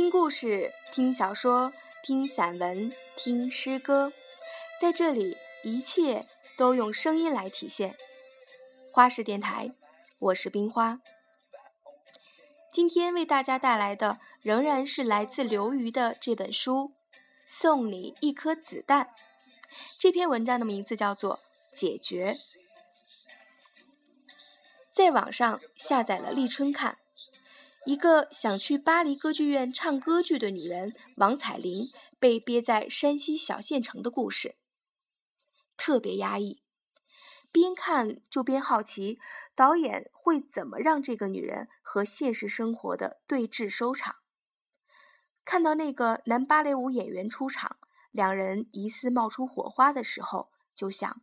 听故事，听小说，听散文，听诗歌，在这里，一切都用声音来体现。花式电台，我是冰花。今天为大家带来的仍然是来自刘瑜的这本书《送你一颗子弹》。这篇文章的名字叫做《解决》。在网上下载了立春看，一个想去巴黎歌剧院唱歌剧的女人王彩玲被憋在山西小县城的故事，特别压抑。边看就边好奇，导演会怎么让这个女人和现实生活的对峙收场？看到那个男芭蕾舞演员出场，两人疑似冒出火花的时候，就想：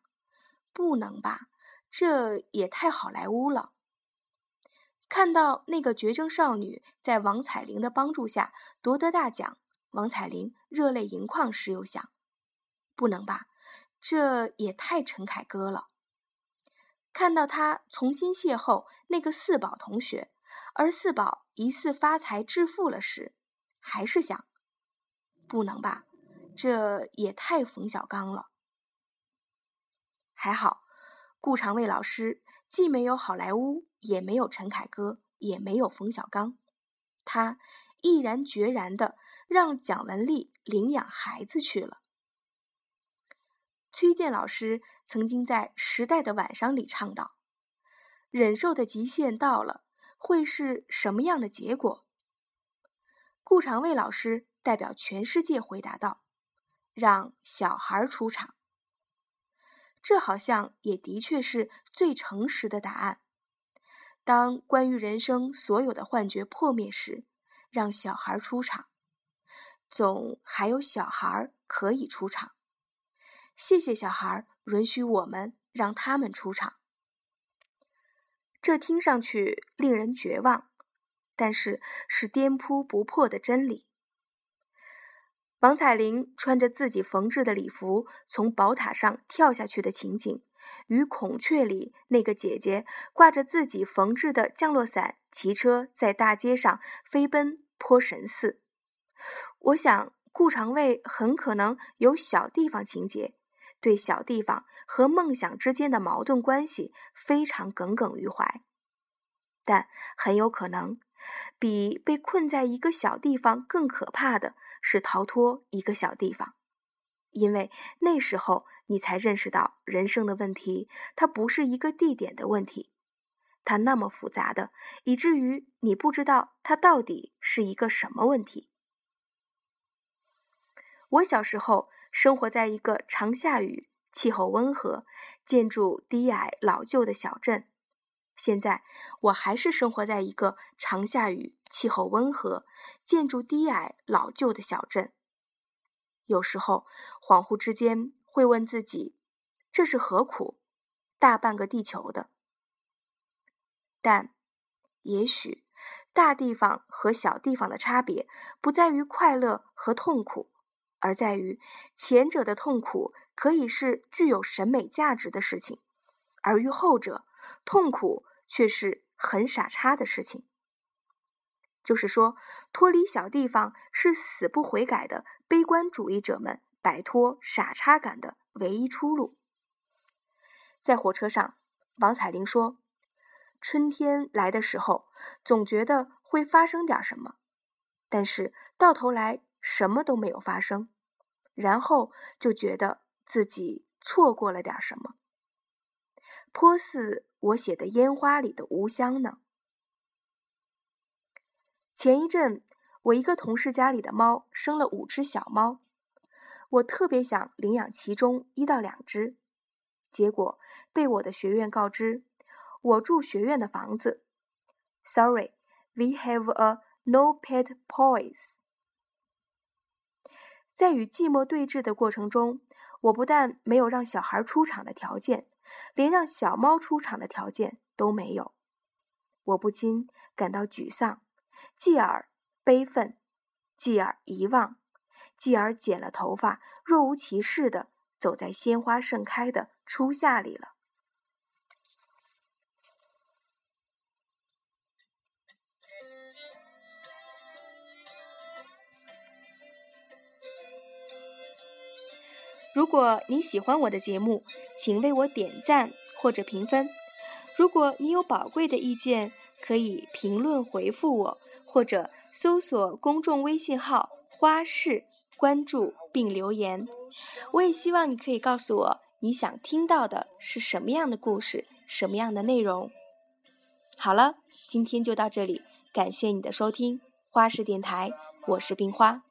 不能吧？这也太好莱坞了。看到那个绝症少女在王彩玲的帮助下夺得大奖，王彩玲热泪盈眶时，又想：不能吧？这也太陈凯歌了。看到他重新邂逅那个四宝同学，而四宝疑似发财致富了时，还是想：不能吧？这也太冯小刚了。还好。顾长卫老师既没有好莱坞，也没有陈凯歌，也没有冯小刚，他毅然决然的让蒋雯丽领养孩子去了。崔健老师曾经在《时代的晚上》里唱道：“忍受的极限到了，会是什么样的结果？”顾长卫老师代表全世界回答道：“让小孩出场。”这好像也的确是最诚实的答案。当关于人生所有的幻觉破灭时，让小孩出场，总还有小孩可以出场。谢谢小孩，允许我们让他们出场。这听上去令人绝望，但是是颠扑不破的真理。王彩玲穿着自己缝制的礼服从宝塔上跳下去的情景，与《孔雀》里那个姐姐挂着自己缝制的降落伞，骑车在大街上飞奔，颇神似。我想，顾长卫很可能有小地方情节，对小地方和梦想之间的矛盾关系非常耿耿于怀，但很有可能。比被困在一个小地方更可怕的是逃脱一个小地方，因为那时候你才认识到人生的问题，它不是一个地点的问题，它那么复杂的，以至于你不知道它到底是一个什么问题。我小时候生活在一个常下雨、气候温和、建筑低矮老旧的小镇。现在我还是生活在一个常下雨、气候温和、建筑低矮老旧的小镇。有时候恍惚之间会问自己：这是何苦？大半个地球的。但也许大地方和小地方的差别不在于快乐和痛苦，而在于前者的痛苦可以是具有审美价值的事情，而于后者。痛苦却是很傻叉的事情。就是说，脱离小地方是死不悔改的悲观主义者们摆脱傻叉感的唯一出路。在火车上，王彩玲说：“春天来的时候，总觉得会发生点什么，但是到头来什么都没有发生，然后就觉得自己错过了点什么。”颇似我写的烟花里的无香呢。前一阵，我一个同事家里的猫生了五只小猫，我特别想领养其中一到两只，结果被我的学院告知，我住学院的房子，Sorry，we have a no pet policy。在与寂寞对峙的过程中，我不但没有让小孩出场的条件。连让小猫出场的条件都没有，我不禁感到沮丧，继而悲愤，继而遗忘，继而剪了头发，若无其事的走在鲜花盛开的初夏里了。如果你喜欢我的节目，请为我点赞或者评分。如果你有宝贵的意见，可以评论回复我，或者搜索公众微信号“花式”，关注并留言。我也希望你可以告诉我你想听到的是什么样的故事，什么样的内容。好了，今天就到这里，感谢你的收听，花式电台，我是冰花。